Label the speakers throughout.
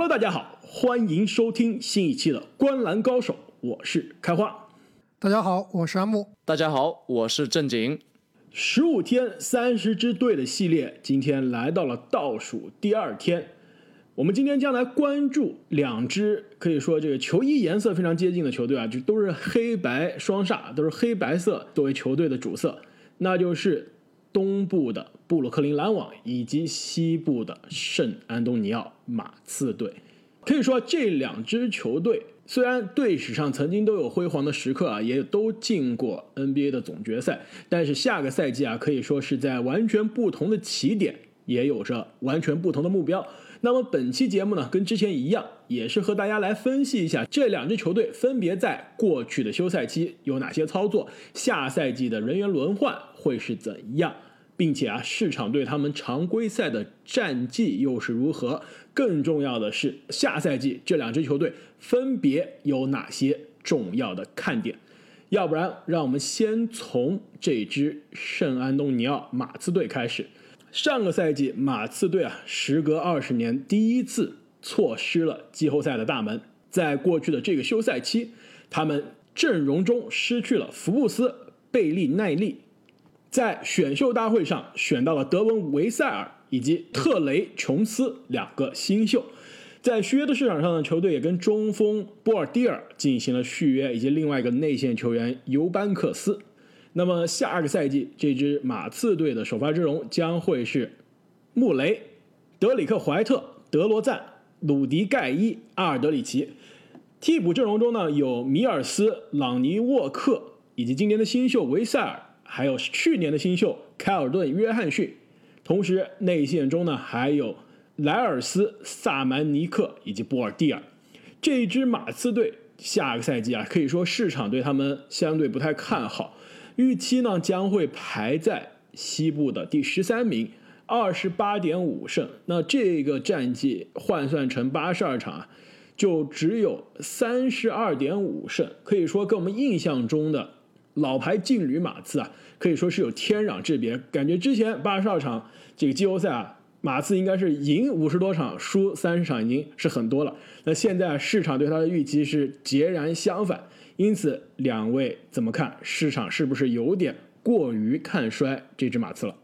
Speaker 1: Hello，大家好，欢迎收听新一期的《观篮高手》，我是开花。
Speaker 2: 大家好，我是阿木。
Speaker 3: 大家好，我是正经。
Speaker 1: 十五天三十支队的系列，今天来到了倒数第二天。我们今天将来关注两支可以说这个球衣颜色非常接近的球队啊，就都是黑白双煞，都是黑白色作为球队的主色，那就是东部的布鲁克林篮网以及西部的圣安东尼奥马刺队。可以说这两支球队虽然队史上曾经都有辉煌的时刻啊，也都进过 NBA 的总决赛，但是下个赛季啊，可以说是在完全不同的起点，也有着完全不同的目标。那么本期节目呢，跟之前一样，也是和大家来分析一下这两支球队分别在过去的休赛期有哪些操作，下赛季的人员轮换会是怎样，并且啊，市场对他们常规赛的战绩又是如何？更重要的是，下赛季这两支球队分别有哪些重要的看点？要不然，让我们先从这支圣安东尼奥马刺队开始。上个赛季，马刺队啊，时隔二十年第一次错失了季后赛的大门。在过去的这个休赛期，他们阵容中失去了福布斯、贝利奈利，在选秀大会上选到了德文维塞尔以及特雷琼斯两个新秀。在续约的市场上呢，球队也跟中锋波尔蒂尔进行了续约，以及另外一个内线球员尤班克斯。那么下个赛季，这支马刺队的首发阵容将会是穆雷、德里克·怀特、德罗赞、鲁迪·盖伊、阿尔德里奇。替补阵容中呢，有米尔斯、朗尼·沃克，以及今年的新秀维塞尔，还有去年的新秀凯尔顿·约翰逊。同时，内线中呢还有莱尔斯、萨曼尼克以及波尔蒂尔。这一支马刺队下个赛季啊，可以说市场对他们相对不太看好。预期呢将会排在西部的第十三名，二十八点五胜。那这个战绩换算成八十二场啊，就只有三十二点五胜，可以说跟我们印象中的老牌劲旅马刺啊，可以说是有天壤之别。感觉之前八十二场这个季后赛啊，马刺应该是赢五十多场，输三十场已经是很多了。那现在市场对他的预期是截然相反。因此，两位怎么看？市场是不是有点过于看衰这只马刺了？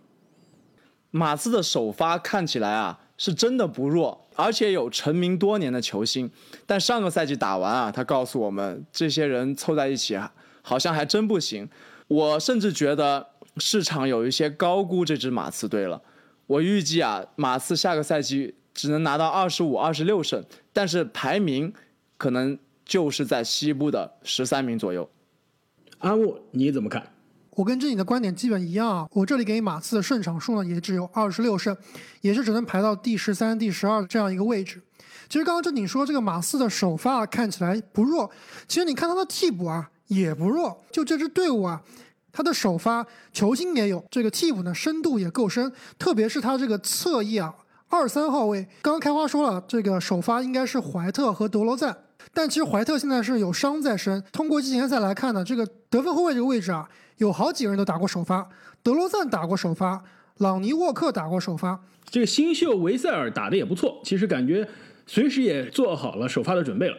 Speaker 3: 马刺的首发看起来啊，是真的不弱，而且有成名多年的球星。但上个赛季打完啊，他告诉我们，这些人凑在一起啊，好像还真不行。我甚至觉得市场有一些高估这支马刺队了。我预计啊，马刺下个赛季只能拿到二十五、二十六胜，但是排名可能。就是在西部的十三名左右，
Speaker 1: 阿木你怎么看？
Speaker 2: 我跟这里的观点基本一样啊。我这里给马刺的胜场数呢，也只有二十六胜，也是只能排到第十三、第十二这样一个位置。其实刚刚正经说这个马刺的首发看起来不弱，其实你看他的替补啊也不弱。就这支队伍啊，他的首发球星也有，这个替补呢深度也够深，特别是他这个侧翼啊二三号位，刚刚开花说了，这个首发应该是怀特和德罗赞。但其实怀特现在是有伤在身。通过季前赛来看呢，这个得分后卫这个位置啊，有好几个人都打过首发。德罗赞打过首发，朗尼沃克打过首发。
Speaker 1: 这个新秀维塞尔打的也不错，其实感觉随时也做好了首发的准备了。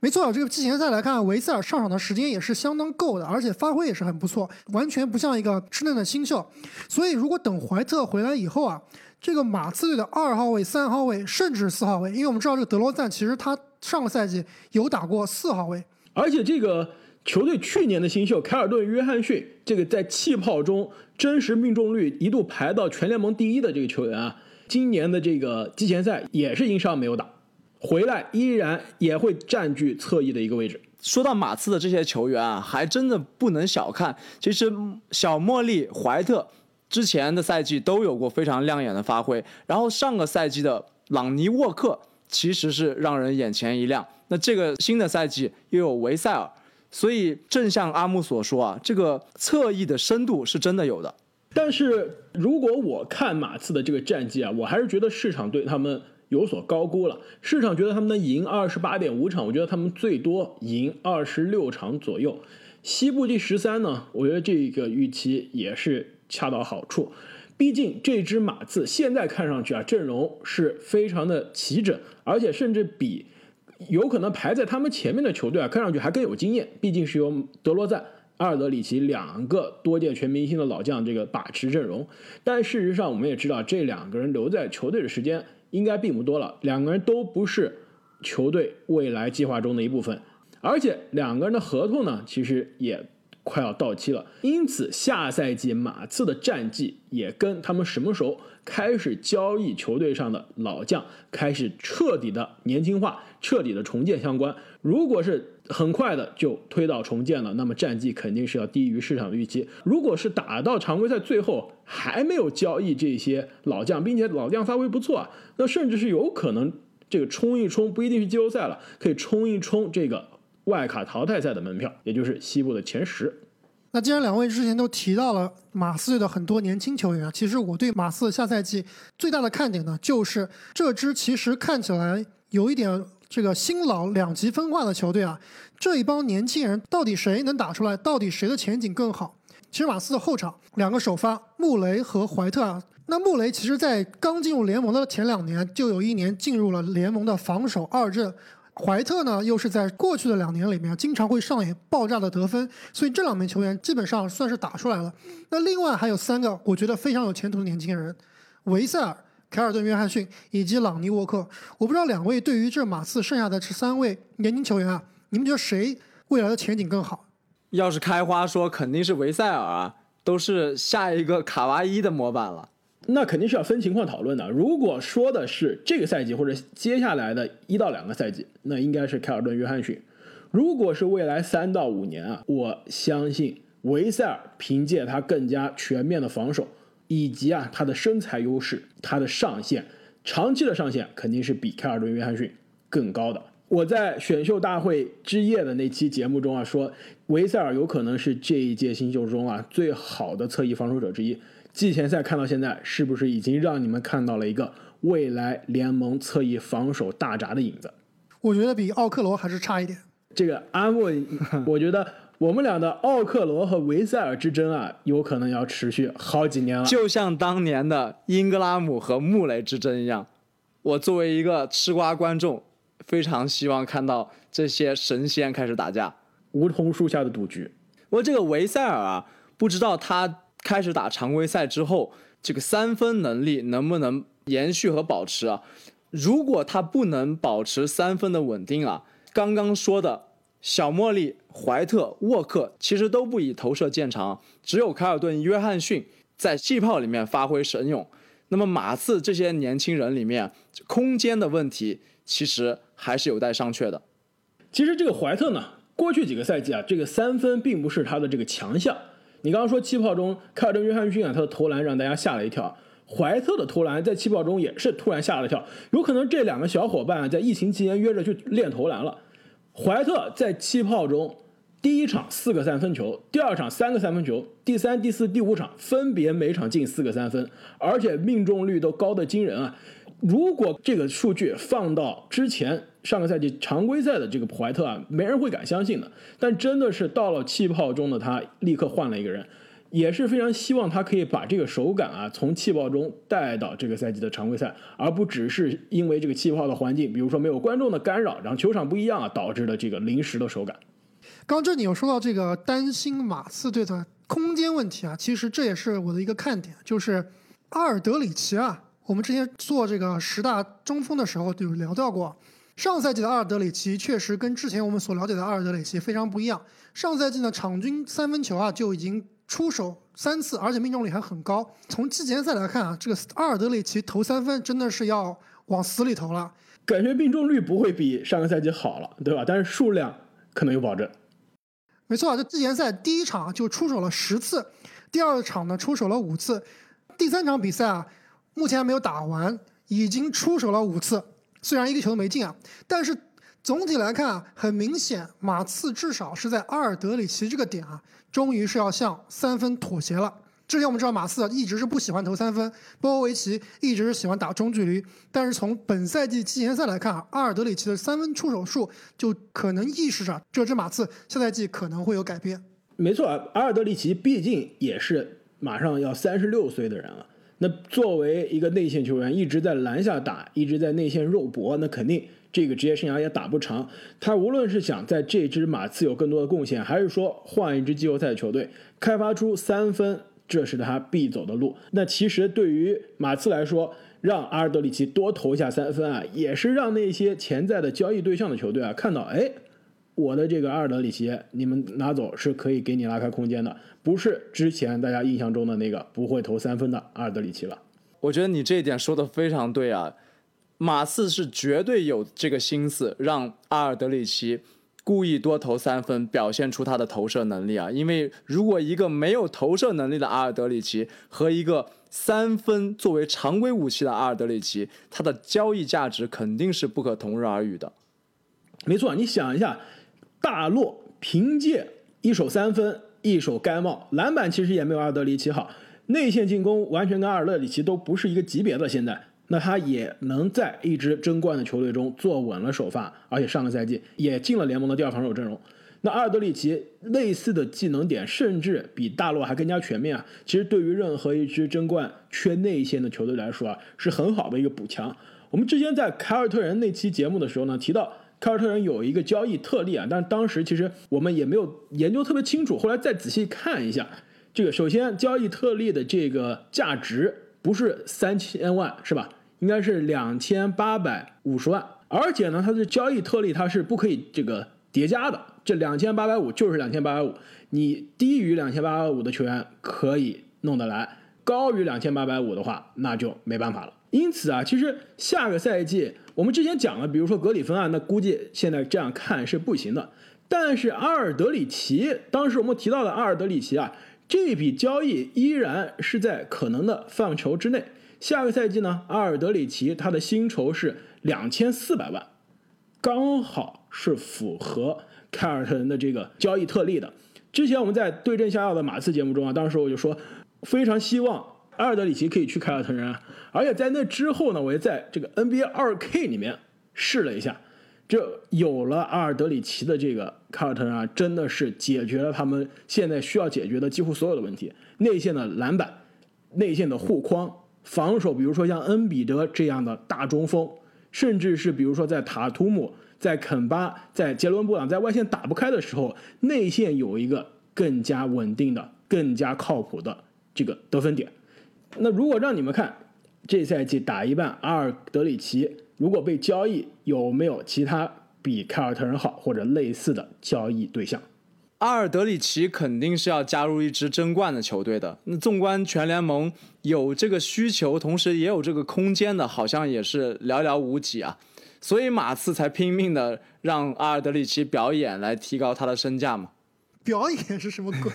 Speaker 2: 没错，这个季前赛来看，维塞尔上场的时间也是相当够的，而且发挥也是很不错，完全不像一个稚嫩的新秀。所以如果等怀特回来以后啊，这个马刺队的二号位、三号位，甚至四号位，因为我们知道这个德罗赞其实他。上个赛季有打过四号位，
Speaker 1: 而且这个球队去年的新秀凯尔顿·约翰逊，这个在气泡中真实命中率一度排到全联盟第一的这个球员啊，今年的这个季前赛也是因伤没有打，回来依然也会占据侧翼的一个位置。
Speaker 3: 说到马刺的这些球员啊，还真的不能小看。其实小莫利、怀特之前的赛季都有过非常亮眼的发挥，然后上个赛季的朗尼沃克。其实是让人眼前一亮。那这个新的赛季又有维塞尔，所以正像阿木所说啊，这个侧翼的深度是真的有的。
Speaker 1: 但是如果我看马刺的这个战绩啊，我还是觉得市场对他们有所高估了。市场觉得他们能赢二十八点五场，我觉得他们最多赢二十六场左右。西部第十三呢，我觉得这个预期也是恰到好处。毕竟这支马刺现在看上去啊，阵容是非常的齐整，而且甚至比有可能排在他们前面的球队啊，看上去还更有经验。毕竟是由德罗赞、阿尔德里奇两个多届全明星的老将这个把持阵容。但事实上，我们也知道这两个人留在球队的时间应该并不多了，两个人都不是球队未来计划中的一部分。而且两个人的合同呢，其实也快要到期了，因此下赛季马刺的战绩也跟他们什么时候开始交易球队上的老将，开始彻底的年轻化、彻底的重建相关。如果是很快的就推到重建了，那么战绩肯定是要低于市场的预期。如果是打到常规赛最后还没有交易这些老将，并且老将发挥不错啊，那甚至是有可能这个冲一冲，不一定是季后赛了，可以冲一冲这个。外卡淘汰赛的门票，也就是西部的前十。
Speaker 2: 那既然两位之前都提到了马刺队的很多年轻球员，其实我对马刺下赛季最大的看点呢，就是这支其实看起来有一点这个新老两极分化的球队啊，这一帮年轻人到底谁能打出来？到底谁的前景更好？其实马刺的后场两个首发穆雷和怀特啊，那穆雷其实在刚进入联盟的前两年，就有一年进入了联盟的防守二阵。怀特呢，又是在过去的两年里面经常会上演爆炸的得分，所以这两名球员基本上算是打出来了。那另外还有三个我觉得非常有前途的年轻人：维塞尔、凯尔顿·约翰逊以及朗尼·沃克。我不知道两位对于这马刺剩下的这三位年轻球员啊，你们觉得谁未来的前景更好？
Speaker 3: 要是开花说，肯定是维塞尔啊，都是下一个卡哇伊的模板了。
Speaker 1: 那肯定是要分情况讨论的。如果说的是这个赛季或者接下来的一到两个赛季，那应该是凯尔顿·约翰逊。如果是未来三到五年啊，我相信维塞尔凭借他更加全面的防守，以及啊他的身材优势，他的上限，长期的上限肯定是比凯尔顿·约翰逊更高的。我在选秀大会之夜的那期节目中啊说，维塞尔有可能是这一届新秀中啊最好的侧翼防守者之一。季前赛看到现在，是不是已经让你们看到了一个未来联盟侧翼防守大闸的影子？
Speaker 2: 我觉得比奥克罗还是差一点。
Speaker 1: 这个阿莫，我觉得我们俩的奥克罗和维塞尔之争啊，有可能要持续好几年了。
Speaker 3: 就像当年的英格拉姆和穆雷之争一样，我作为一个吃瓜观众，非常希望看到这些神仙开始打架。
Speaker 1: 梧桐树下的赌局。
Speaker 3: 我这个维塞尔啊，不知道他。开始打常规赛之后，这个三分能力能不能延续和保持啊？如果他不能保持三分的稳定啊，刚刚说的小莫利、怀特、沃克其实都不以投射见长，只有凯尔顿、约翰逊在气泡里面发挥神勇。那么马刺这些年轻人里面，空间的问题其实还是有待商榷的。
Speaker 1: 其实这个怀特呢，过去几个赛季啊，这个三分并不是他的这个强项。你刚刚说气泡中凯尔顿·约翰逊啊，他的投篮让大家吓了一跳。怀特的投篮在气泡中也是突然吓了一跳，有可能这两个小伙伴在疫情期间约着去练投篮了。怀特在气泡中第一场四个三分球，第二场三个三分球，第三、第四、第五场分别每场进四个三分，而且命中率都高的惊人啊！如果这个数据放到之前。上个赛季常规赛的这个普怀特啊，没人会敢相信的。但真的是到了气泡中的他，立刻换了一个人，也是非常希望他可以把这个手感啊，从气泡中带到这个赛季的常规赛，而不只是因为这个气泡的环境，比如说没有观众的干扰，然后球场不一样啊，导致的这个临时的手感。
Speaker 2: 刚这里有说到这个担心马刺队的空间问题啊，其实这也是我的一个看点，就是阿尔德里奇啊，我们之前做这个十大中锋的时候就聊到过。上赛季的阿尔德里奇确实跟之前我们所了解的阿尔德里奇非常不一样。上赛季呢，场均三分球啊就已经出手三次，而且命中率还很高。从季前赛来看啊，这个阿尔德里奇投三分真的是要往死里投了。
Speaker 1: 感觉命中率不会比上个赛季好了，对吧？但是数量可能有保证。
Speaker 2: 没错啊，这季前赛第一场就出手了十次，第二场呢出手了五次，第三场比赛啊目前还没有打完，已经出手了五次。虽然一个球都没进啊，但是总体来看啊，很明显马刺至少是在阿尔德里奇这个点啊，终于是要向三分妥协了。之前我们知道马刺一直是不喜欢投三分，波波维奇一直是喜欢打中距离，但是从本赛季季前赛来看啊，阿尔德里奇的三分出手数就可能意识着这支马刺下赛季可能会有改变。
Speaker 1: 没错啊，阿尔德里奇毕竟也是马上要三十六岁的人了。那作为一个内线球员，一直在篮下打，一直在内线肉搏，那肯定这个职业生涯也打不长。他无论是想在这支马刺有更多的贡献，还是说换一支季后赛球队，开发出三分，这是他必走的路。那其实对于马刺来说，让阿尔德里奇多投下三分啊，也是让那些潜在的交易对象的球队啊看到，哎，我的这个阿尔德里奇，你们拿走是可以给你拉开空间的，不是之前大家印象中的那个不会投三分的阿尔德里奇了。
Speaker 3: 我觉得你这一点说的非常对啊，马刺是绝对有这个心思让阿尔德里奇故意多投三分，表现出他的投射能力啊。因为如果一个没有投射能力的阿尔德里奇和一个三分作为常规武器的阿尔德里奇，他的交易价值肯定是不可同日而语的。
Speaker 1: 没错，你想一下，大洛凭借一手三分、一手盖帽，篮板其实也没有阿尔德里奇好，内线进攻完全跟阿尔德里奇都不是一个级别的。现在，那他也能在一支争冠的球队中坐稳了首发，而且上个赛季也进了联盟的第二防守阵容。那阿尔德里奇类似的技能点，甚至比大洛还更加全面啊！其实对于任何一支争冠缺内线的球队来说啊，是很好的一个补强。我们之前在凯尔特人那期节目的时候呢，提到凯尔特人有一个交易特例啊，但是当时其实我们也没有研究特别清楚，后来再仔细看一下，这个首先交易特例的这个价值不是三千万是吧？应该是两千八百五十万，而且呢，它的交易特例它是不可以这个叠加的。这两千八百五就是两千八百五，你低于两千八百五的球员可以弄得来，高于两千八百五的话，那就没办法了。因此啊，其实下个赛季我们之前讲了，比如说格里芬啊，那估计现在这样看是不行的。但是阿尔德里奇，当时我们提到的阿尔德里奇啊，这笔交易依然是在可能的范畴之内。下个赛季呢，阿尔德里奇他的薪酬是两千四百万，刚好是符合。凯尔特人的这个交易特例的，之前我们在对症下药的马刺节目中啊，当时我就说非常希望阿尔德里奇可以去凯尔特人，啊而且在那之后呢，我也在这个 NBA 二 K 里面试了一下，这有了阿尔德里奇的这个凯尔特人啊，真的是解决了他们现在需要解决的几乎所有的问题，内线的篮板、内线的护框、防守，比如说像恩比德这样的大中锋，甚至是比如说在塔图姆。在肯巴、在杰伦布朗在外线打不开的时候，内线有一个更加稳定的、更加靠谱的这个得分点。那如果让你们看这赛季打一半，阿尔德里奇如果被交易，有没有其他比凯尔特人好或者类似的交易对象？
Speaker 3: 阿尔德里奇肯定是要加入一支争冠的球队的。那纵观全联盟，有这个需求，同时也有这个空间的，好像也是寥寥无几啊。所以马刺才拼命的让阿尔德里奇表演来提高他的身价嘛？
Speaker 2: 表演是什么鬼？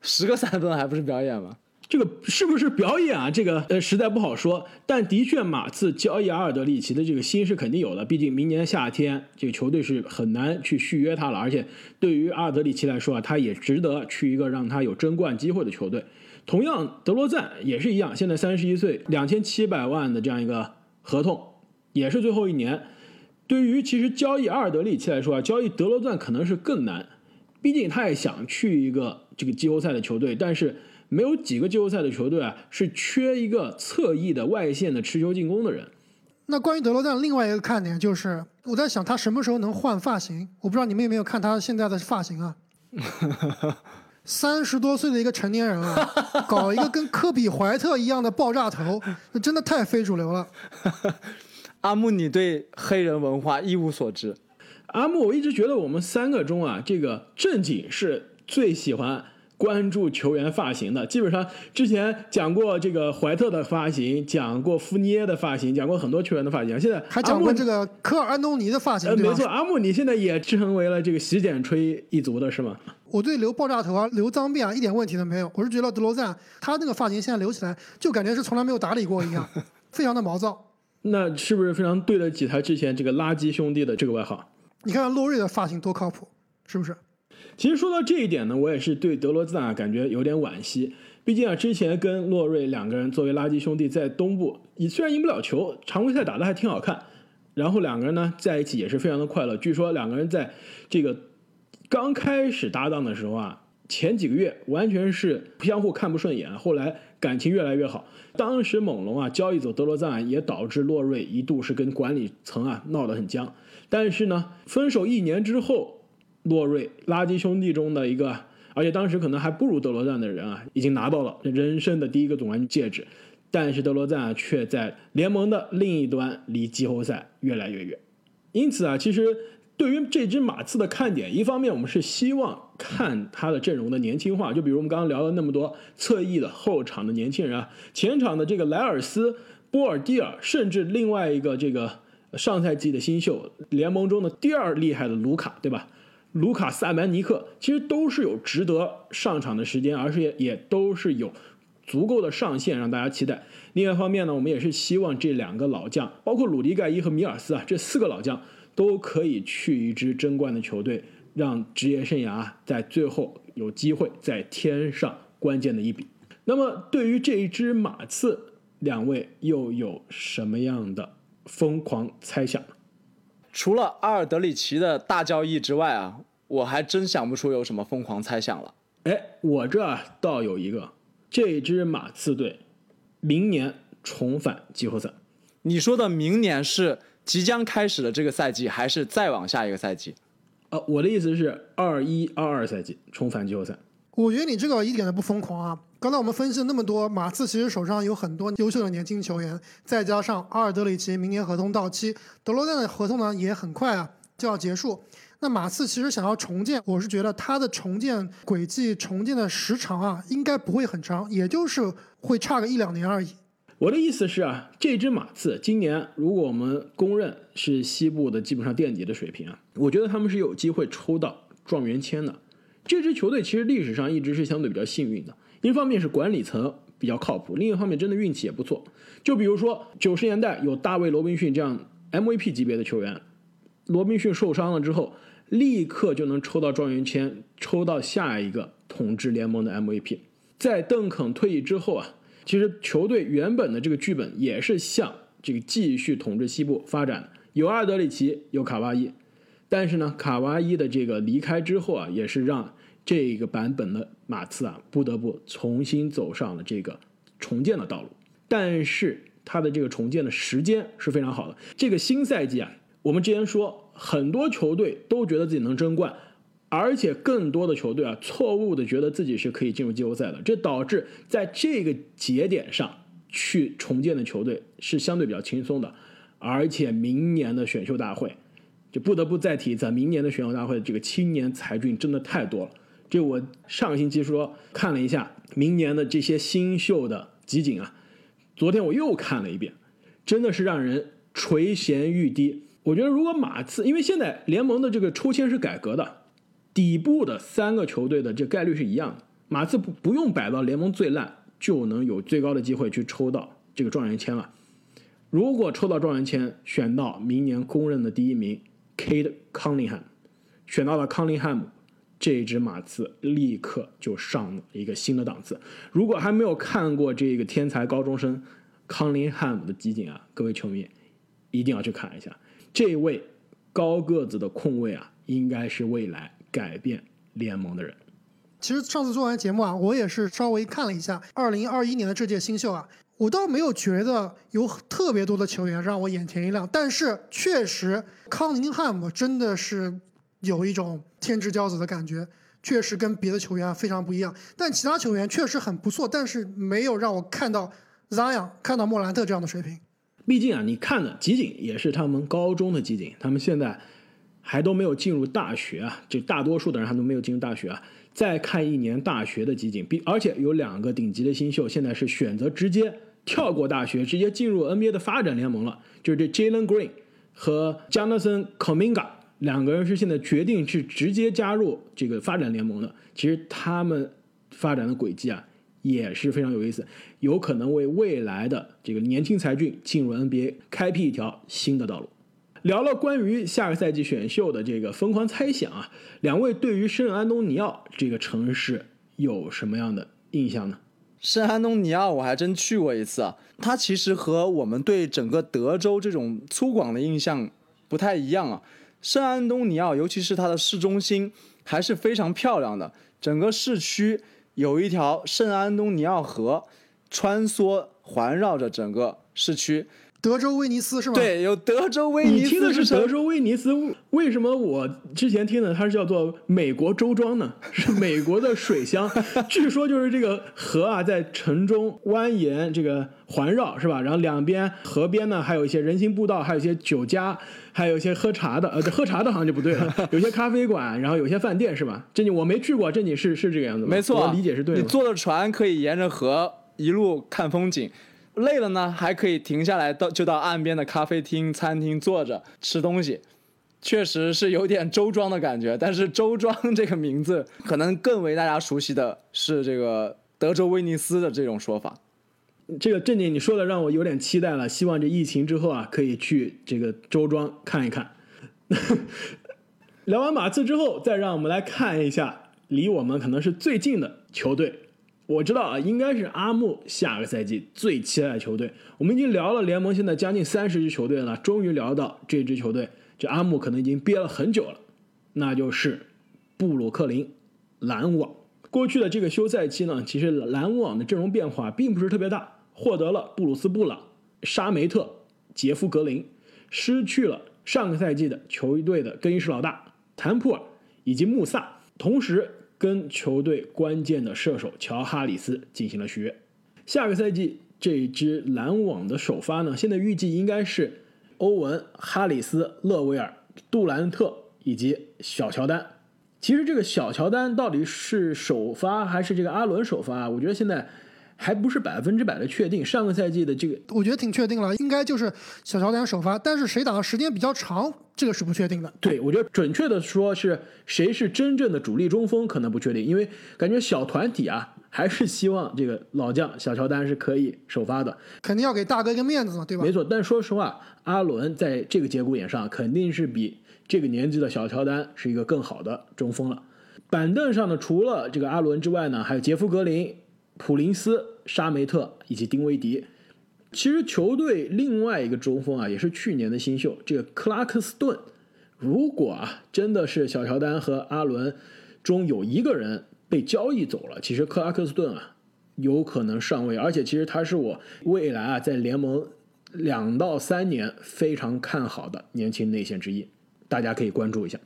Speaker 3: 十个三分还不是表演吗？
Speaker 1: 这个是不是表演啊？这个呃实在不好说。但的确，马刺交易阿尔德里奇的这个心是肯定有的。毕竟明年夏天这个球队是很难去续约他了。而且对于阿尔德里奇来说啊，他也值得去一个让他有争冠机会的球队。同样，德罗赞也是一样，现在三十一岁，两千七百万的这样一个合同。也是最后一年，对于其实交易阿尔德里奇来说啊，交易德罗赞可能是更难，毕竟他也想去一个这个季后赛的球队，但是没有几个季后赛的球队啊是缺一个侧翼的外线的持球进攻的人。
Speaker 2: 那关于德罗赞另外一个看点就是，我在想他什么时候能换发型？我不知道你们有没有看他现在的发型啊？三十多岁的一个成年人啊，搞一个跟科比怀特一样的爆炸头，那真的太非主流了。
Speaker 3: 阿木，你对黑人文化一无所知。
Speaker 1: 阿木，我一直觉得我们三个中啊，这个正经是最喜欢关注球员发型的。基本上之前讲过这个怀特的发型，讲过夫尼耶的发型，讲过很多球员的发型。现在
Speaker 2: 还讲过这个科尔安东尼的发型，
Speaker 1: 没错。阿木，你现在也成为了这个洗剪吹一族的是吗？
Speaker 2: 我对留爆炸头啊、留脏辫啊一点问题都没有。我是觉得德罗赞他那个发型现在留起来，就感觉是从来没有打理过一样，非常的毛躁。
Speaker 1: 那是不是非常对得起他之前这个“垃圾兄弟”的这个外号？
Speaker 2: 你看看洛瑞的发型多靠谱，是不是？
Speaker 1: 其实说到这一点呢，我也是对德罗赞啊感觉有点惋惜。毕竟啊，之前跟洛瑞两个人作为垃圾兄弟在东部，你虽然赢不了球，常规赛打得还挺好看。然后两个人呢在一起也是非常的快乐。据说两个人在这个刚开始搭档的时候啊，前几个月完全是相互看不顺眼，后来感情越来越好。当时猛龙啊交易走德罗赞，也导致洛瑞一度是跟管理层啊闹得很僵。但是呢，分手一年之后，洛瑞垃圾兄弟中的一个，而且当时可能还不如德罗赞的人啊，已经拿到了人生的第一个总冠军戒指。但是德罗赞啊却在联盟的另一端离季后赛越来越远。因此啊，其实。对于这只马刺的看点，一方面我们是希望看他的阵容的年轻化，就比如我们刚刚聊了那么多侧翼的后场的年轻人啊，前场的这个莱尔斯、波尔蒂尔，甚至另外一个这个上赛季的新秀，联盟中的第二厉害的卢卡，对吧？卢卡萨曼尼克其实都是有值得上场的时间，而且也也都是有足够的上限让大家期待。另外一方面呢，我们也是希望这两个老将，包括鲁迪盖伊和米尔斯啊，这四个老将。都可以去一支争冠的球队，让职业生涯在最后有机会再添上关键的一笔。那么，对于这一支马刺，两位又有什么样的疯狂猜想？
Speaker 3: 除了阿尔德里奇的大交易之外啊，我还真想不出有什么疯狂猜想了。
Speaker 1: 哎，我这倒有一个，这支马刺队明年重返季后赛。
Speaker 3: 你说的明年是？即将开始的这个赛季，还是再往下一个赛季？
Speaker 1: 呃，我的意思是二一二二赛季重返季后赛。
Speaker 2: 我觉得你这个一点都不疯狂啊！刚才我们分析了那么多，马刺其实手上有很多优秀的年轻球员，再加上阿尔德里奇明年合同到期，德罗赞的合同呢也很快啊就要结束。那马刺其实想要重建，我是觉得他的重建轨迹、重建的时长啊，应该不会很长，也就是会差个一两年而已。
Speaker 1: 我的意思是啊，这支马刺今年如果我们公认是西部的基本上垫底的水平啊，我觉得他们是有机会抽到状元签的。这支球队其实历史上一直是相对比较幸运的，一方面是管理层比较靠谱，另一方面真的运气也不错。就比如说九十年代有大卫罗宾逊这样 MVP 级别的球员，罗宾逊受伤了之后，立刻就能抽到状元签，抽到下一个统治联盟的 MVP。在邓肯退役之后啊。其实球队原本的这个剧本也是向这个继续统治西部发展，有阿尔德里奇，有卡哇伊，但是呢，卡哇伊的这个离开之后啊，也是让这个版本的马刺啊不得不重新走上了这个重建的道路。但是他的这个重建的时间是非常好的。这个新赛季啊，我们之前说很多球队都觉得自己能争冠。而且更多的球队啊，错误的觉得自己是可以进入季后赛的，这导致在这个节点上去重建的球队是相对比较轻松的。而且明年的选秀大会，就不得不再提一次，明年的选秀大会这个青年才俊真的太多了。这我上个星期说看了一下明年的这些新秀的集锦啊，昨天我又看了一遍，真的是让人垂涎欲滴。我觉得如果马刺，因为现在联盟的这个抽签是改革的。底部的三个球队的这概率是一样的，马刺不不用摆到联盟最烂，就能有最高的机会去抽到这个状元签了。如果抽到状元签，选到明年公认的第一名 Kate Cunningham，选到了康宁汉姆，这支马刺立刻就上了一个新的档次。如果还没有看过这个天才高中生康宁汉姆的集锦啊，各位球迷一定要去看一下，这位高个子的控卫啊，应该是未来。改变联盟的人，
Speaker 2: 其实上次做完节目啊，我也是稍微看了一下二零二一年的这届新秀啊，我倒没有觉得有特别多的球员让我眼前一亮，但是确实康宁汉姆真的是有一种天之骄子的感觉，确实跟别的球员非常不一样。但其他球员确实很不错，但是没有让我看到 Zion 看到莫兰特这样的水平。
Speaker 1: 毕竟啊，你看的集锦也是他们高中的集锦，他们现在。还都没有进入大学啊，就大多数的人还都没有进入大学啊。再看一年大学的集锦，比而且有两个顶级的新秀，现在是选择直接跳过大学，直接进入 NBA 的发展联盟了。就是这 Jalen Green 和 Jonathan Kaminga 两个人是现在决定是直接加入这个发展联盟的。其实他们发展的轨迹啊也是非常有意思，有可能为未来的这个年轻才俊进入 NBA 开辟一条新的道路。聊了关于下个赛季选秀的这个疯狂猜想啊，两位对于圣安东尼奥这个城市有什么样的印象呢？
Speaker 3: 圣安东尼奥我还真去过一次啊，它其实和我们对整个德州这种粗犷的印象不太一样啊。圣安东尼奥，尤其是它的市中心，还是非常漂亮的。整个市区有一条圣安东尼奥河穿梭环绕着整个市区。
Speaker 2: 德州威尼斯是吗？
Speaker 3: 对，有德州威尼斯。
Speaker 1: 你听的是德州威尼斯，为什么我之前听的它是叫做美国周庄呢？是美国的水乡。据说就是这个河啊，在城中蜿蜒这个环绕，是吧？然后两边河边呢，还有一些人行步道，还有一些酒家，还有一些喝茶的。呃，喝茶的好像就不对了，有些咖啡馆，然后有些饭店，是吧？正经我没去过，正经是是这个样子吗？
Speaker 3: 没错，
Speaker 1: 我理解是对的。
Speaker 3: 你坐的船可以沿着河一路看风景。累了呢，还可以停下来到就到岸边的咖啡厅、餐厅坐着吃东西，确实是有点周庄的感觉。但是周庄这个名字，可能更为大家熟悉的是这个德州威尼斯的这种说法。
Speaker 1: 这个正经你说的让我有点期待了，希望这疫情之后啊，可以去这个周庄看一看。聊完马刺之后，再让我们来看一下离我们可能是最近的球队。我知道啊，应该是阿木下个赛季最期待的球队。我们已经聊了联盟现在将近三十支球队了，终于聊到这支球队，这阿木可能已经憋了很久了，那就是布鲁克林篮网。过去的这个休赛期呢，其实篮网的阵容变化并不是特别大，获得了布鲁斯布朗、沙梅特、杰夫格林，失去了上个赛季的球队的更衣室老大坦普尔以及穆萨，同时。跟球队关键的射手乔哈里斯进行了续约。下个赛季这支篮网的首发呢，现在预计应该是欧文、哈里斯、勒维尔、杜兰特以及小乔丹。其实这个小乔丹到底是首发还是这个阿伦首发？啊我觉得现在。还不是百分之百的确定。上个赛季的这个，
Speaker 2: 我觉得挺确定了，应该就是小乔丹首发。但是谁打的时间比较长，这个是不确定的。
Speaker 1: 对，我觉得准确的说是谁是真正的主力中锋，可能不确定，因为感觉小团体啊，还是希望这个老将小乔丹是可以首发的。
Speaker 2: 肯定要给大哥一个面子嘛，对吧？
Speaker 1: 没错。但说实话，阿伦在这个节骨眼上肯定是比这个年纪的小乔丹是一个更好的中锋了。板凳上呢，除了这个阿伦之外呢，还有杰夫格林。普林斯、沙梅特以及丁威迪，其实球队另外一个中锋啊，也是去年的新秀，这个克拉克斯顿。如果啊，真的是小乔丹和阿伦中有一个人被交易走了，其实克拉克斯顿啊有可能上位，而且其实他是我未来啊在联盟两到三年非常看好的年轻内线之一，大家可以关注一下。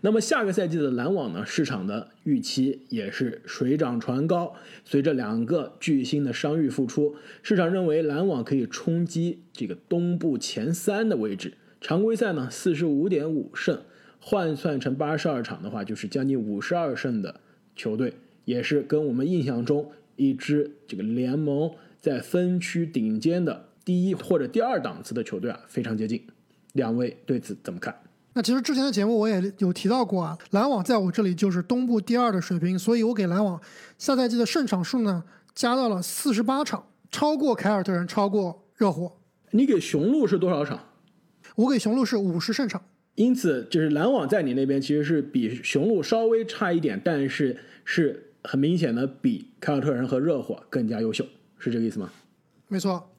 Speaker 1: 那么下个赛季的篮网呢？市场的预期也是水涨船高。随着两个巨星的伤愈复出，市场认为篮网可以冲击这个东部前三的位置。常规赛呢，四十五点五胜，换算成八十二场的话，就是将近五十二胜的球队，也是跟我们印象中一支这个联盟在分区顶尖的第一或者第二档次的球队啊，非常接近。两位对此怎么看？
Speaker 2: 那其实之前的节目我也有提到过啊，篮网在我这里就是东部第二的水平，所以我给篮网下赛季的胜场数呢加到了四十八场，超过凯尔特人，超过热火。
Speaker 1: 你给雄鹿是多少场？
Speaker 2: 我给雄鹿是五十胜场。
Speaker 1: 因此，就是篮网在你那边其实是比雄鹿稍微差一点，但是是很明显的比凯尔特人和热火更加优秀，是这个意思吗？
Speaker 2: 没错，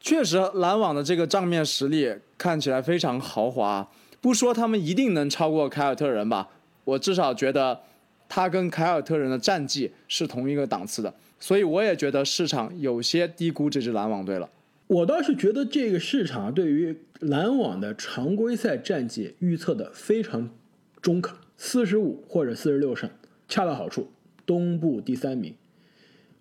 Speaker 3: 确实篮网的这个账面实力看起来非常豪华。不说他们一定能超过凯尔特人吧，我至少觉得他跟凯尔特人的战绩是同一个档次的，所以我也觉得市场有些低估这支篮网队了。
Speaker 1: 我倒是觉得这个市场对于篮网的常规赛战绩预测的非常中肯，四十五或者四十六胜，恰到好处，东部第三名。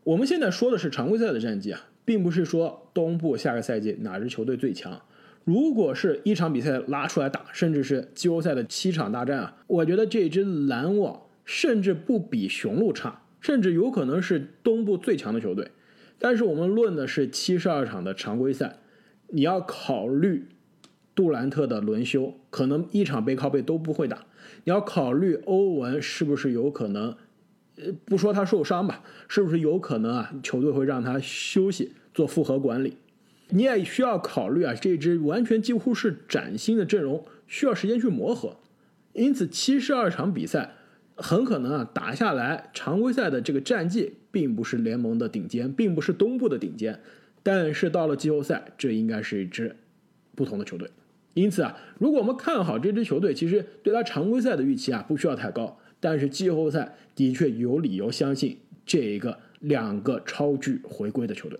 Speaker 1: 我们现在说的是常规赛的战绩啊，并不是说东部下个赛季哪支球队最强。如果是一场比赛拉出来打，甚至是季后赛的七场大战啊，我觉得这支篮网甚至不比雄鹿差，甚至有可能是东部最强的球队。但是我们论的是七十二场的常规赛，你要考虑杜兰特的轮休，可能一场背靠背都不会打。你要考虑欧文是不是有可能，呃，不说他受伤吧，是不是有可能啊？球队会让他休息做复合管理。你也需要考虑啊，这支完全几乎是崭新的阵容，需要时间去磨合。因此，七十二场比赛很可能啊打下来，常规赛的这个战绩并不是联盟的顶尖，并不是东部的顶尖。但是到了季后赛，这应该是一支不同的球队。因此啊，如果我们看好这支球队，其实对他常规赛的预期啊不需要太高。但是季后赛的确有理由相信这一个两个超巨回归的球队。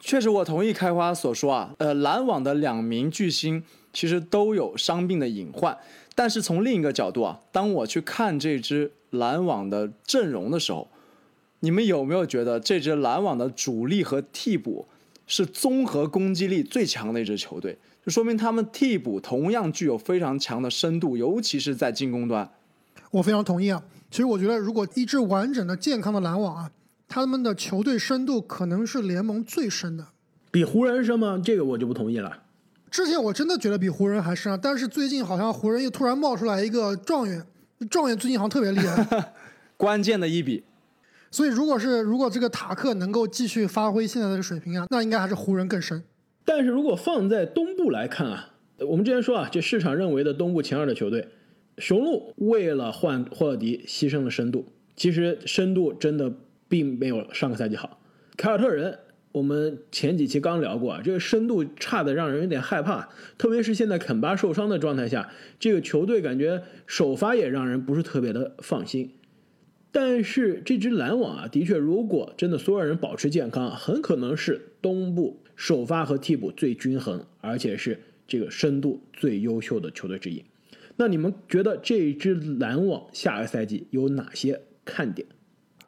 Speaker 3: 确实，我同意开花所说啊，呃，篮网的两名巨星其实都有伤病的隐患。但是从另一个角度啊，当我去看这支篮网的阵容的时候，你们有没有觉得这支篮网的主力和替补是综合攻击力最强的一支球队？就说明他们替补同样具有非常强的深度，尤其是在进攻端。
Speaker 2: 我非常同意啊。其实我觉得，如果一支完整的、健康的篮网啊，他们的球队深度可能是联盟最深的。
Speaker 1: 比湖人深吗？这个我就不同意了。
Speaker 2: 之前我真的觉得比湖人还深啊，但是最近好像湖人又突然冒出来一个状元，状元最近好像特别厉害，
Speaker 3: 关键的一笔。
Speaker 2: 所以如果是如果这个塔克能够继续发挥现在的水平啊，那应该还是湖人更深。
Speaker 1: 但是如果放在东部来看啊，我们之前说啊，这市场认为的东部前二的球队，雄鹿为了换霍勒迪牺牲了深度，其实深度真的并没有上个赛季好。凯尔特人。我们前几期刚聊过啊，这个深度差的让人有点害怕，特别是现在肯巴受伤的状态下，这个球队感觉首发也让人不是特别的放心。但是这支篮网啊，的确，如果真的所有人保持健康，很可能是东部首发和替补最均衡，而且是这个深度最优秀的球队之一。那你们觉得这支篮网下个赛季有哪些看点？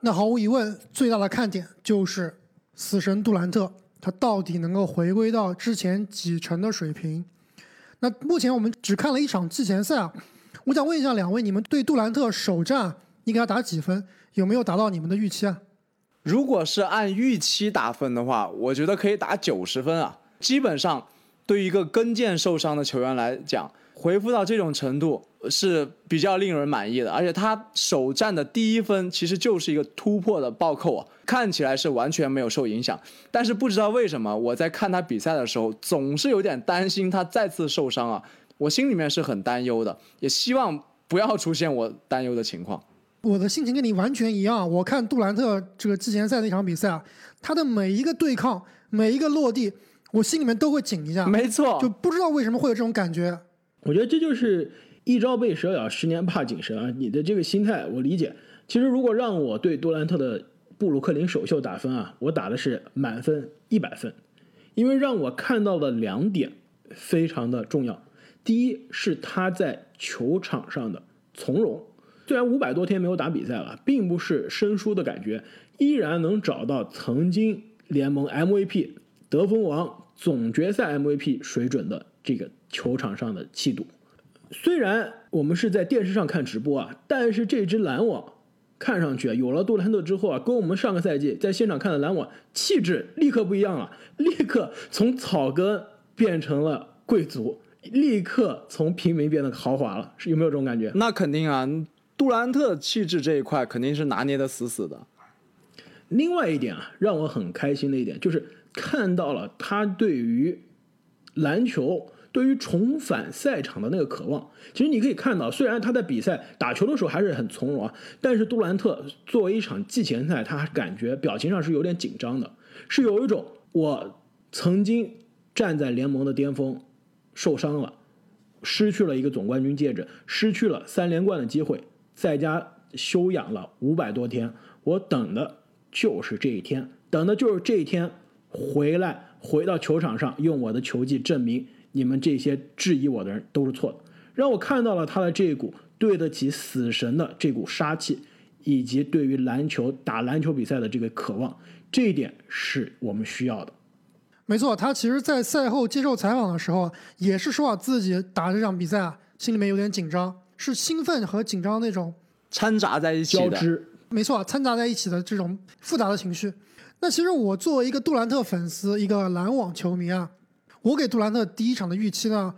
Speaker 2: 那毫无疑问，最大的看点就是。死神杜兰特，他到底能够回归到之前几成的水平？那目前我们只看了一场季前赛啊，我想问一下两位，你们对杜兰特首战你给他打几分？有没有达到你们的预期啊？
Speaker 3: 如果是按预期打分的话，我觉得可以打九十分啊。基本上，对于一个跟腱受伤的球员来讲，恢复到这种程度。是比较令人满意的，而且他首战的第一分其实就是一个突破的暴扣啊，看起来是完全没有受影响。但是不知道为什么，我在看他比赛的时候，总是有点担心他再次受伤啊，我心里面是很担忧的，也希望不要出现我担忧的情况。
Speaker 2: 我的心情跟你完全一样，我看杜兰特这个季前赛那场比赛啊，他的每一个对抗，每一个落地，我心里面都会紧一下。
Speaker 3: 没错，
Speaker 2: 就不知道为什么会有这种感觉。
Speaker 1: 我觉得这就是。一朝被蛇咬，十年怕井绳啊！你的这个心态我理解。其实如果让我对杜兰特的布鲁克林首秀打分啊，我打的是满分一百分，因为让我看到了两点非常的重要。第一是他在球场上的从容，虽然五百多天没有打比赛了，并不是生疏的感觉，依然能找到曾经联盟 MVP、得分王、总决赛 MVP 水准的这个球场上的气度。虽然我们是在电视上看直播啊，但是这支篮网看上去啊，有了杜兰特之后啊，跟我们上个赛季在现场看的篮网气质立刻不一样了，立刻从草根变成了贵族，立刻从平民变得豪华了，是有没有这种感觉？
Speaker 3: 那肯定啊，杜兰特气质这一块肯定是拿捏的死死的。
Speaker 1: 另外一点啊，让我很开心的一点就是看到了他对于篮球。对于重返赛场的那个渴望，其实你可以看到，虽然他在比赛打球的时候还是很从容啊，但是杜兰特作为一场季前赛，他感觉表情上是有点紧张的，是有一种我曾经站在联盟的巅峰，受伤了，失去了一个总冠军戒指，失去了三连冠的机会，在家休养了五百多天，我等的就是这一天，等的就是这一天回来，回到球场上，用我的球技证明。你们这些质疑我的人都是错的，让我看到了他的这股对得起死神的这股杀气，以及对于篮球打篮球比赛的这个渴望，这一点是我们需要的。
Speaker 2: 没错，他其实，在赛后接受采访的时候，也是说啊，自己打这场比赛啊，心里面有点紧张，是兴奋和紧张那种
Speaker 3: 掺杂在一起
Speaker 1: 交织。
Speaker 2: 没错，掺杂在一起的这种复杂的情绪。那其实我作为一个杜兰特粉丝，一个篮网球迷啊。我给杜兰特第一场的预期呢，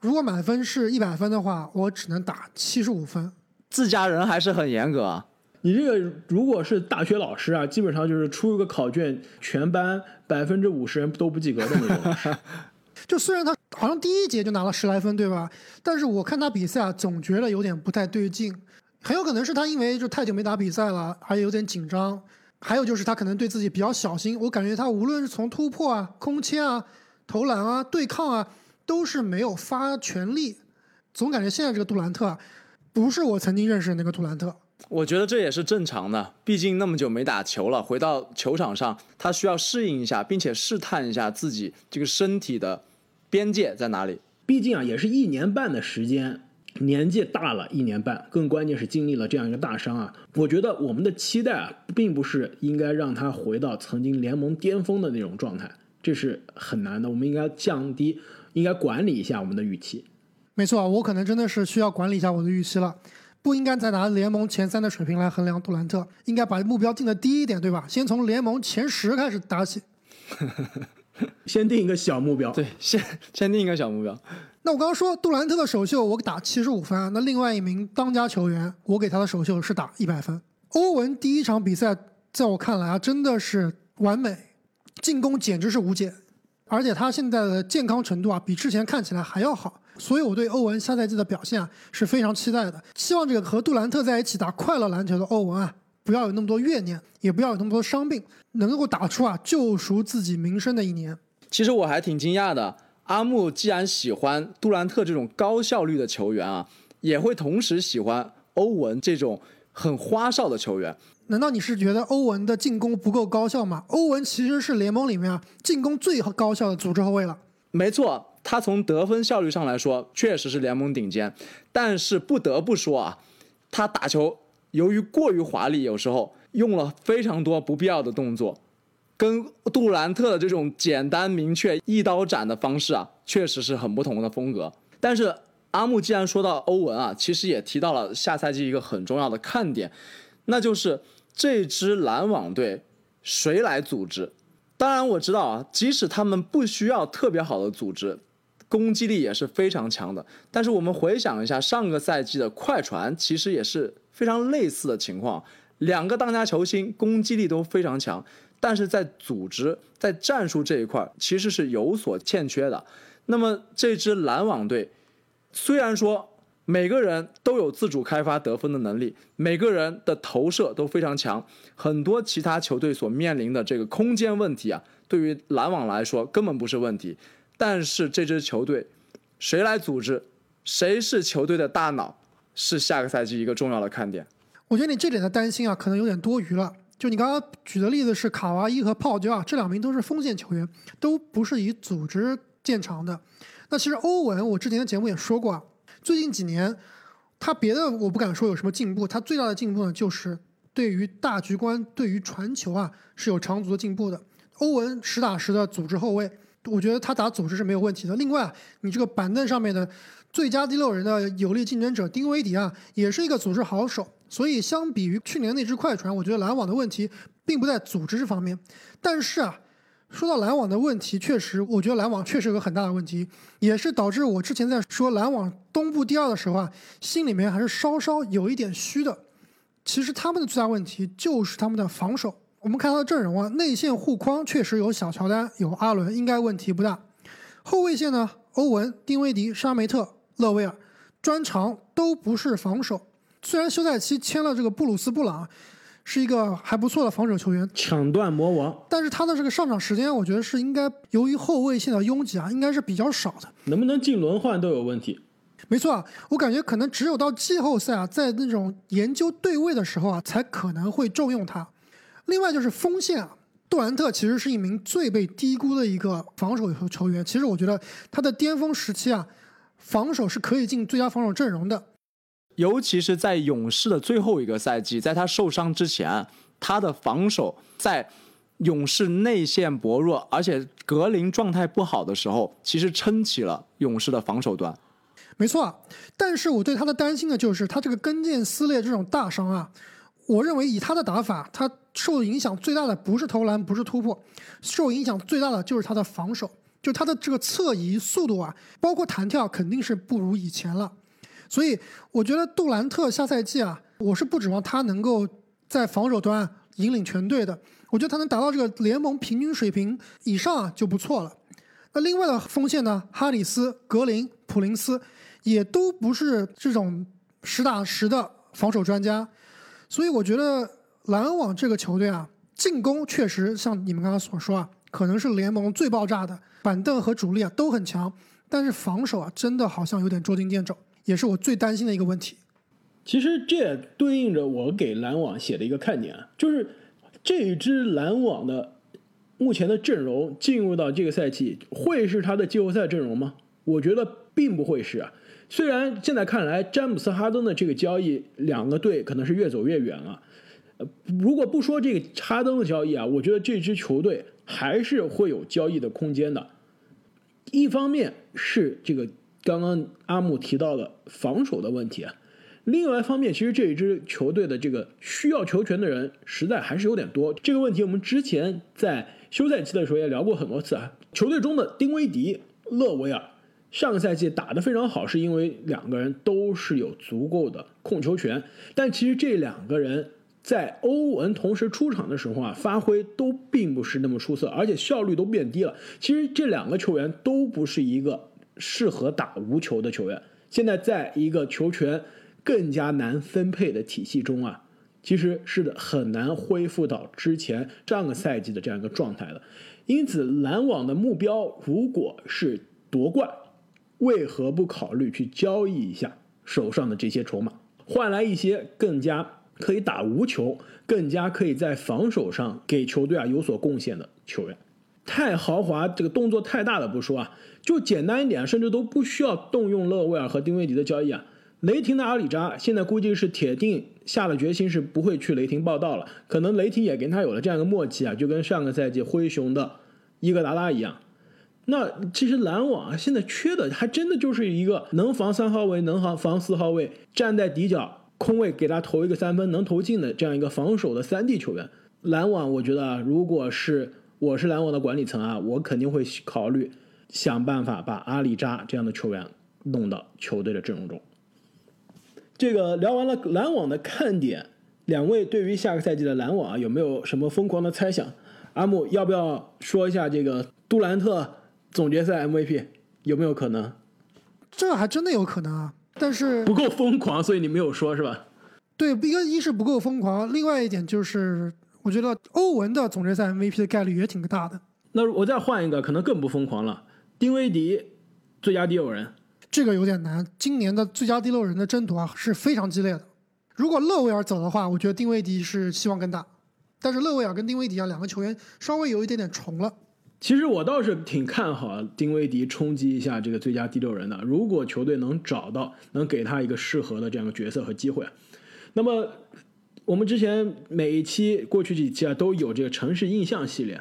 Speaker 2: 如果满分是一百分的话，我只能打七十五分。
Speaker 3: 自家人还是很严格啊！
Speaker 1: 你这个如果是大学老师啊，基本上就是出一个考卷，全班百分之五十人都不及格的那种。
Speaker 2: 就虽然他好像第一节就拿了十来分，对吧？但是我看他比赛啊，总觉得有点不太对劲。很有可能是他因为就太久没打比赛了，还有点紧张。还有就是他可能对自己比较小心。我感觉他无论是从突破啊、空切啊。投篮啊，对抗啊，都是没有发全力，总感觉现在这个杜兰特啊不是我曾经认识的那个杜兰特。
Speaker 3: 我觉得这也是正常的，毕竟那么久没打球了，回到球场上，他需要适应一下，并且试探一下自己这个身体的边界在哪里。
Speaker 1: 毕竟啊，也是一年半的时间，年纪大了一年半，更关键是经历了这样一个大伤啊。我觉得我们的期待啊，并不是应该让他回到曾经联盟巅峰的那种状态，这是很难的。我们应该降低，应该管理一下我们的预期。
Speaker 2: 没错，我可能真的是需要管理一下我的预期了，不应该再拿联盟前三的水平来衡量杜兰特，应该把目标定的低一点，对吧？先从联盟前十开始打起。
Speaker 1: 先定一个小目标，
Speaker 3: 对，先先定一个小目标。
Speaker 2: 那我刚刚说杜兰特的首秀我打七十五分，那另外一名当家球员我给他的首秀是打一百分。欧文第一场比赛在我看来啊真的是完美，进攻简直是无解，而且他现在的健康程度啊比之前看起来还要好，所以我对欧文下赛季的表现啊是非常期待的。希望这个和杜兰特在一起打快乐篮球的欧文啊不要有那么多怨念，也不要有那么多伤病，能够打出啊救赎自己名声的一年。
Speaker 3: 其实我还挺惊讶的，阿木既然喜欢杜兰特这种高效率的球员啊，也会同时喜欢欧文这种很花哨的球员。
Speaker 2: 难道你是觉得欧文的进攻不够高效吗？欧文其实是联盟里面啊进攻最高效的组织后卫了。
Speaker 3: 没错，他从得分效率上来说，确实是联盟顶尖。但是不得不说啊，他打球由于过于华丽，有时候用了非常多不必要的动作。跟杜兰特的这种简单明确、一刀斩的方式啊，确实是很不同的风格。但是阿木既然说到欧文啊，其实也提到了下赛季一个很重要的看点，那就是这支篮网队谁来组织？当然我知道啊，即使他们不需要特别好的组织，攻击力也是非常强的。但是我们回想一下上个赛季的快船，其实也是非常类似的情况，两个当家球星攻击力都非常强。但是在组织、在战术这一块，其实是有所欠缺的。那么这支篮网队，虽然说每个人都有自主开发得分的能力，每个人的投射都非常强，很多其他球队所面临的这个空间问题啊，对于篮网来说根本不是问题。但是这支球队，谁来组织，谁是球队的大脑，是下个赛季一个重要的看点。
Speaker 2: 我觉得你这点的担心啊，可能有点多余了。就你刚刚举的例子是卡哇伊和泡椒啊，这两名都是锋线球员，都不是以组织见长的。那其实欧文，我之前的节目也说过啊，最近几年他别的我不敢说有什么进步，他最大的进步呢就是对于大局观、对于传球啊是有长足的进步的。欧文实打实的组织后卫，我觉得他打组织是没有问题的。另外，你这个板凳上面的最佳第六人的有力竞争者丁威迪啊，也是一个组织好手。所以，相比于去年那支快船，我觉得篮网的问题并不在组织这方面。但是啊，说到篮网的问题，确实，我觉得篮网确实有个很大的问题，也是导致我之前在说篮网东部第二的时候啊，心里面还是稍稍有一点虚的。其实他们的最大问题就是他们的防守。我们看他的阵容啊，内线护框确实有小乔丹、有阿伦，应该问题不大。后卫线呢，欧文、丁威迪、沙梅特、勒维尔，专长都不是防守。虽然休赛期签了这个布鲁斯布朗，是一个还不错的防守球员，
Speaker 1: 抢断魔王，
Speaker 2: 但是他的这个上场时间，我觉得是应该由于后卫线的拥挤啊，应该是比较少的，
Speaker 1: 能不能进轮换都有问题。
Speaker 2: 没错啊，我感觉可能只有到季后赛啊，在那种研究对位的时候啊，才可能会重用他。另外就是锋线啊，杜兰特其实是一名最被低估的一个防守球员。其实我觉得他的巅峰时期啊，防守是可以进最佳防守阵容的。
Speaker 3: 尤其是在勇士的最后一个赛季，在他受伤之前，他的防守在勇士内线薄弱，而且格林状态不好的时候，其实撑起了勇士的防守端。
Speaker 2: 没错，但是我对他的担心呢，就是他这个跟腱撕裂这种大伤啊，我认为以他的打法，他受影响最大的不是投篮，不是突破，受影响最大的就是他的防守，就他的这个侧移速度啊，包括弹跳肯定是不如以前了。所以我觉得杜兰特下赛季啊，我是不指望他能够在防守端引领全队的。我觉得他能达到这个联盟平均水平以上啊就不错了。那另外的锋线呢，哈里斯、格林、普林斯也都不是这种实打实的防守专家。所以我觉得篮网这个球队啊，进攻确实像你们刚刚所说啊，可能是联盟最爆炸的，板凳和主力啊都很强，但是防守啊真的好像有点捉襟见肘。也是我最担心的一个问题。
Speaker 1: 其实这也对应着我给篮网写的一个看点啊，就是这支篮网的目前的阵容进入到这个赛季会是他的季后赛阵容吗？我觉得并不会是啊。虽然现在看来詹姆斯哈登的这个交易，两个队可能是越走越远了。呃，如果不说这个哈登的交易啊，我觉得这支球队还是会有交易的空间的。一方面是这个刚刚阿木提到的防守的问题啊。另外一方面，其实这一支球队的这个需要球权的人实在还是有点多。这个问题我们之前在休赛期的时候也聊过很多次啊。球队中的丁威迪、勒维尔上个赛季打得非常好，是因为两个人都是有足够的控球权。但其实这两个人在欧文同时出场的时候啊，发挥都并不是那么出色，而且效率都变低了。其实这两个球员都不是一个适合打无球的球员。现在在一个球权。更加难分配的体系中啊，其实是很难恢复到之前上个赛季的这样一个状态的。因此，篮网的目标如果是夺冠，为何不考虑去交易一下手上的这些筹码，换来一些更加可以打无球、更加可以在防守上给球队啊有所贡献的球员？太豪华，这个动作太大的不说啊，就简单一点，甚至都不需要动用勒维尔和丁威迪的交易啊。雷霆的阿里扎现在估计是铁定下了决心，是不会去雷霆报道了。可能雷霆也跟他有了这样一个默契啊，就跟上个赛季灰熊的伊戈达拉一样。那其实篮网啊，现在缺的还真的就是一个能防三号位、能防防四号位、站在底角空位给他投一个三分能投进的这样一个防守的三 D 球员。篮网，我觉得啊，如果是我是篮网的管理层啊，我肯定会考虑想办法把阿里扎这样的球员弄到球队的阵容中。这个聊完了篮网的看点，两位对于下个赛季的篮网啊有没有什么疯狂的猜想？阿木要不要说一下这个杜兰特总决赛 MVP 有没有可能？
Speaker 2: 这还真的有可能啊，但是
Speaker 1: 不够疯狂，所以你没有说是吧？
Speaker 2: 对，一个一是不够疯狂，另外一点就是我觉得欧文的总决赛 MVP 的概率也挺大的。
Speaker 1: 那我再换一个，可能更不疯狂了，丁威迪最佳第六人。
Speaker 2: 这个有点难。今年的最佳第六人的争夺啊是非常激烈的。如果勒维尔走的话，我觉得丁威迪是希望更大。但是勒维尔跟丁威迪啊两个球员稍微有一点点重了。
Speaker 1: 其实我倒是挺看好丁威迪冲击一下这个最佳第六人的。如果球队能找到能给他一个适合的这样的角色和机会，那么我们之前每一期过去几期啊都有这个城市印象系列。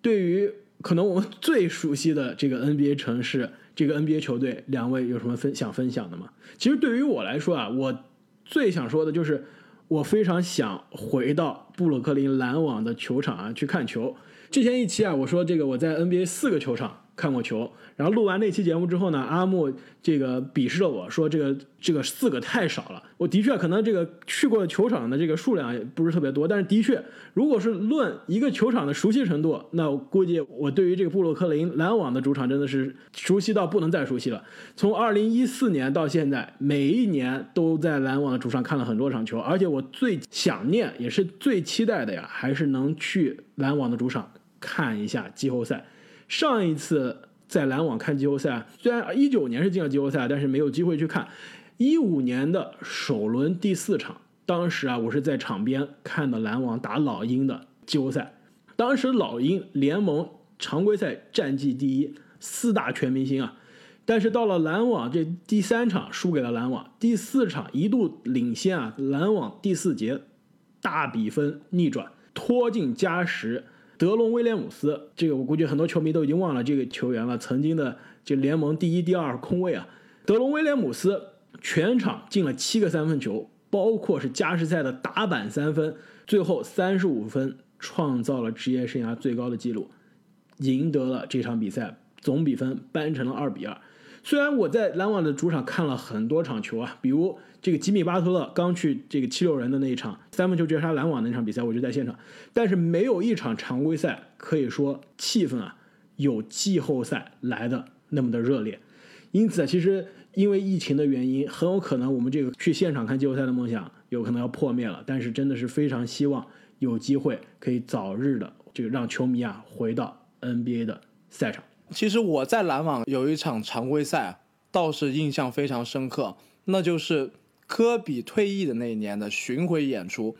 Speaker 1: 对于可能我们最熟悉的这个 NBA 城市。这个 NBA 球队，两位有什么分想分享的吗？其实对于我来说啊，我最想说的就是，我非常想回到布鲁克林篮网的球场啊去看球。之前一期啊，我说这个我在 NBA 四个球场看过球。然后录完那期节目之后呢，阿木这个鄙视了我说这个这个四个太少了。我的确可能这个去过球场的这个数量也不是特别多，但是的确，如果是论一个球场的熟悉程度，那我估计我对于这个布鲁克林篮网的主场真的是熟悉到不能再熟悉了。从二零一四年到现在，每一年都在篮网的主场看了很多场球，而且我最想念也是最期待的呀，还是能去篮网的主场看一下季后赛。上一次。在篮网看季后赛，虽然一九年是进了季后赛，但是没有机会去看一五年的首轮第四场。当时啊，我是在场边看的篮网打老鹰的季后赛。当时老鹰联盟常规赛战绩第一，四大全明星啊。但是到了篮网这第三场输给了篮网，第四场一度领先啊，篮网第四节大比分逆转，拖进加时。德隆威廉姆斯，这个我估计很多球迷都已经忘了这个球员了。曾经的这联盟第一、第二空位啊，德隆威廉姆斯全场进了七个三分球，包括是加时赛的打板三分，最后三十五分创造了职业生涯最高的纪录，赢得了这场比赛，总比分扳成了二比二。虽然我在篮网的主场看了很多场球啊，比如这个吉米巴特勒刚去这个七六人的那一场三分球绝杀篮网那场比赛，我就在现场，但是没有一场常规赛可以说气氛啊有季后赛来的那么的热烈。因此啊，其实因为疫情的原因，很有可能我们这个去现场看季后赛的梦想有可能要破灭了。但是真的是非常希望有机会可以早日的这个让球迷啊回到 NBA 的赛场。
Speaker 3: 其实我在篮网有一场常规赛，倒是印象非常深刻，那就是科比退役的那一年的巡回演出，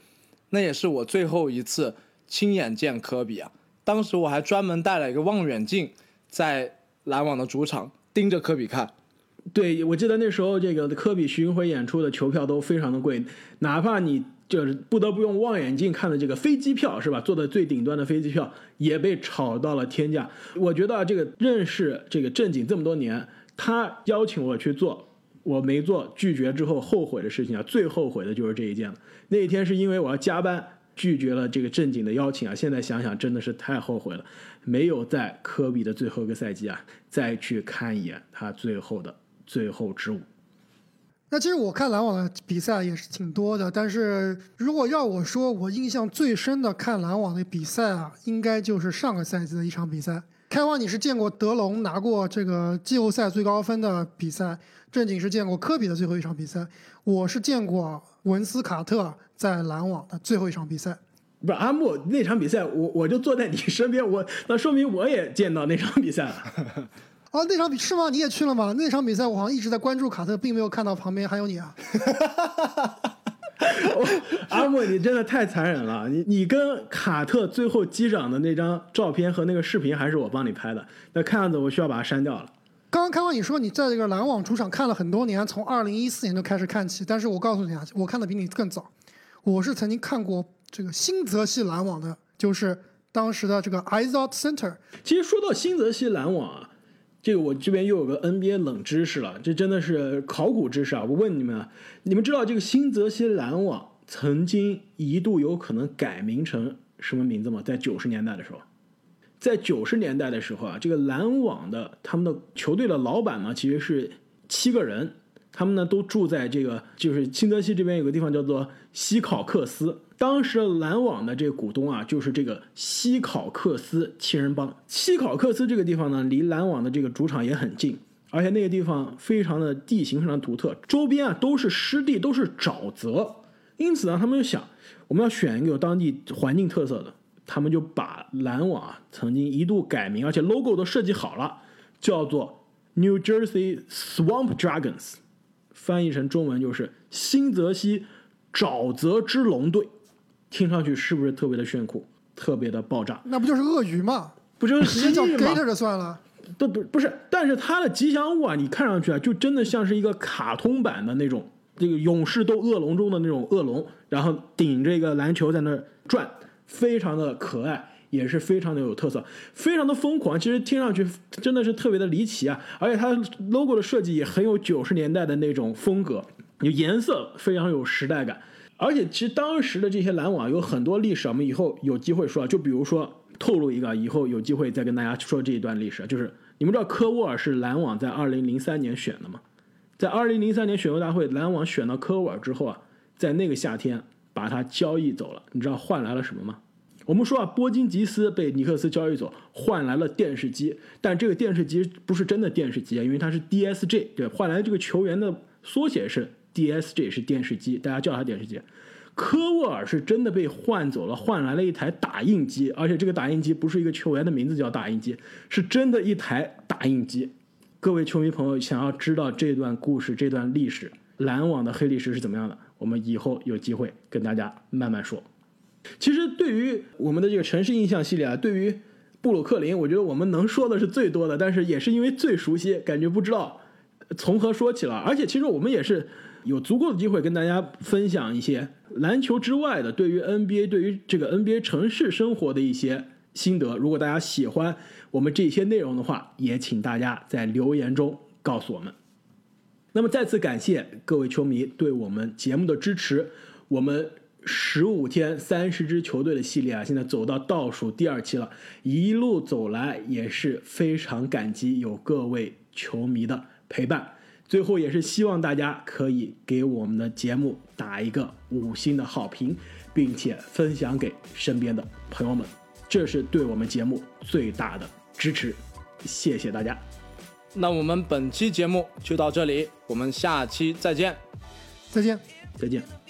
Speaker 3: 那也是我最后一次亲眼见科比啊。当时我还专门带了一个望远镜，在篮网的主场盯着科比看。
Speaker 1: 对，我记得那时候这个科比巡回演出的球票都非常的贵，哪怕你就是不得不用望远镜看的这个飞机票是吧？坐的最顶端的飞机票也被炒到了天价。我觉得这个认识这个正经这么多年，他邀请我去做，我没做，拒绝之后后悔的事情啊，最后悔的就是这一件了。那一天是因为我要加班，拒绝了这个正经的邀请啊。现在想想真的是太后悔了，没有在科比的最后一个赛季啊，再去看一眼他最后的。最后之舞。
Speaker 2: 那其实我看篮网的比赛也是挺多的，但是如果要我说，我印象最深的看篮网的比赛啊，应该就是上个赛季的一场比赛。开花，你是见过德隆拿过这个季后赛最高分的比赛，正经是见过科比的最后一场比赛，我是见过文斯卡特在篮网的最后一场比赛。
Speaker 1: 不是阿木那场比赛，我我就坐在你身边，我那说明我也见到那场比赛了。
Speaker 2: 哦，那场比是吗？你也去了吗？那场比赛我好像一直在关注卡特，并没有看到旁边还有你啊。
Speaker 1: 阿莫，你真的太残忍了！你你跟卡特最后击掌的那张照片和那个视频还是我帮你拍的，那看样子我需要把它删掉了。
Speaker 2: 刚刚看完你说你在这个篮网主场看了很多年，从二零一四年就开始看起，但是我告诉你啊，我看的比你更早。我是曾经看过这个新泽西篮网的，就是当时的这个 Izot Center。
Speaker 1: 其实说到新泽西篮网啊。这个我这边又有个 NBA 冷知识了，这真的是考古知识啊！我问你们，你们知道这个新泽西篮网曾经一度有可能改名成什么名字吗？在九十年代的时候，在九十年代的时候啊，这个篮网的他们的球队的老板呢，其实是七个人。他们呢都住在这个，就是新泽西这边有个地方叫做西考克斯。当时篮网的这个股东啊，就是这个西考克斯七人帮。西考克斯这个地方呢，离篮网的这个主场也很近，而且那个地方非常的地形非常独特，周边啊都是湿地，都是沼泽。因此呢，他们就想，我们要选一个有当地环境特色的，他们就把篮网啊曾经一度改名，而且 logo 都设计好了，叫做 New Jersey Swamp Dragons。翻译成中文就是新泽西沼泽之龙队，听上去是不是特别的炫酷，特别的爆炸？
Speaker 2: 那不就是鳄鱼吗？
Speaker 1: 不就是
Speaker 2: 直接叫 Gator 就算了。
Speaker 1: 都不不是，但是它的吉祥物啊，你看上去啊，就真的像是一个卡通版的那种，这个勇士斗恶龙中的那种恶龙，然后顶着一个篮球在那儿转，非常的可爱。也是非常的有特色，非常的疯狂。其实听上去真的是特别的离奇啊！而且它 logo 的设计也很有九十年代的那种风格，有颜色非常有时代感。而且其实当时的这些篮网有很多历史，我们以后有机会说。就比如说透露一个，以后有机会再跟大家说这一段历史。就是你们知道科沃尔是篮网在二零零三年选的吗？在二零零三年选秀大会，篮网选到科沃尔之后啊，在那个夏天把他交易走了。你知道换来了什么吗？我们说啊，波金吉斯被尼克斯交易走，换来了电视机，但这个电视机不是真的电视机啊，因为它是 DSG，对，换来这个球员的缩写是 DSG，是电视机，大家叫它电视机。科沃尔是真的被换走了，换来了一台打印机，而且这个打印机不是一个球员的名字叫打印机，是真的一台打印机。各位球迷朋友，想要知道这段故事、这段历史，篮网的黑历史是怎么样的？我们以后有机会跟大家慢慢说。其实对于我们的这个城市印象系列啊，对于布鲁克林，我觉得我们能说的是最多的，但是也是因为最熟悉，感觉不知道从何说起了。而且其实我们也是有足够的机会跟大家分享一些篮球之外的对于 NBA、对于这个 NBA 城市生活的一些心得。如果大家喜欢我们这些内容的话，也请大家在留言中告诉我们。那么再次感谢各位球迷对我们节目的支持，我们。十五天三十支球队的系列啊，现在走到倒数第二期了，一路走来也是非常感激有各位球迷的陪伴。最后也是希望大家可以给我们的节目打一个五星的好评，并且分享给身边的朋友们，这是对我们节目最大的支持。谢谢大家。
Speaker 3: 那我们本期节目就到这里，我们下期再见。
Speaker 2: 再见，
Speaker 1: 再见。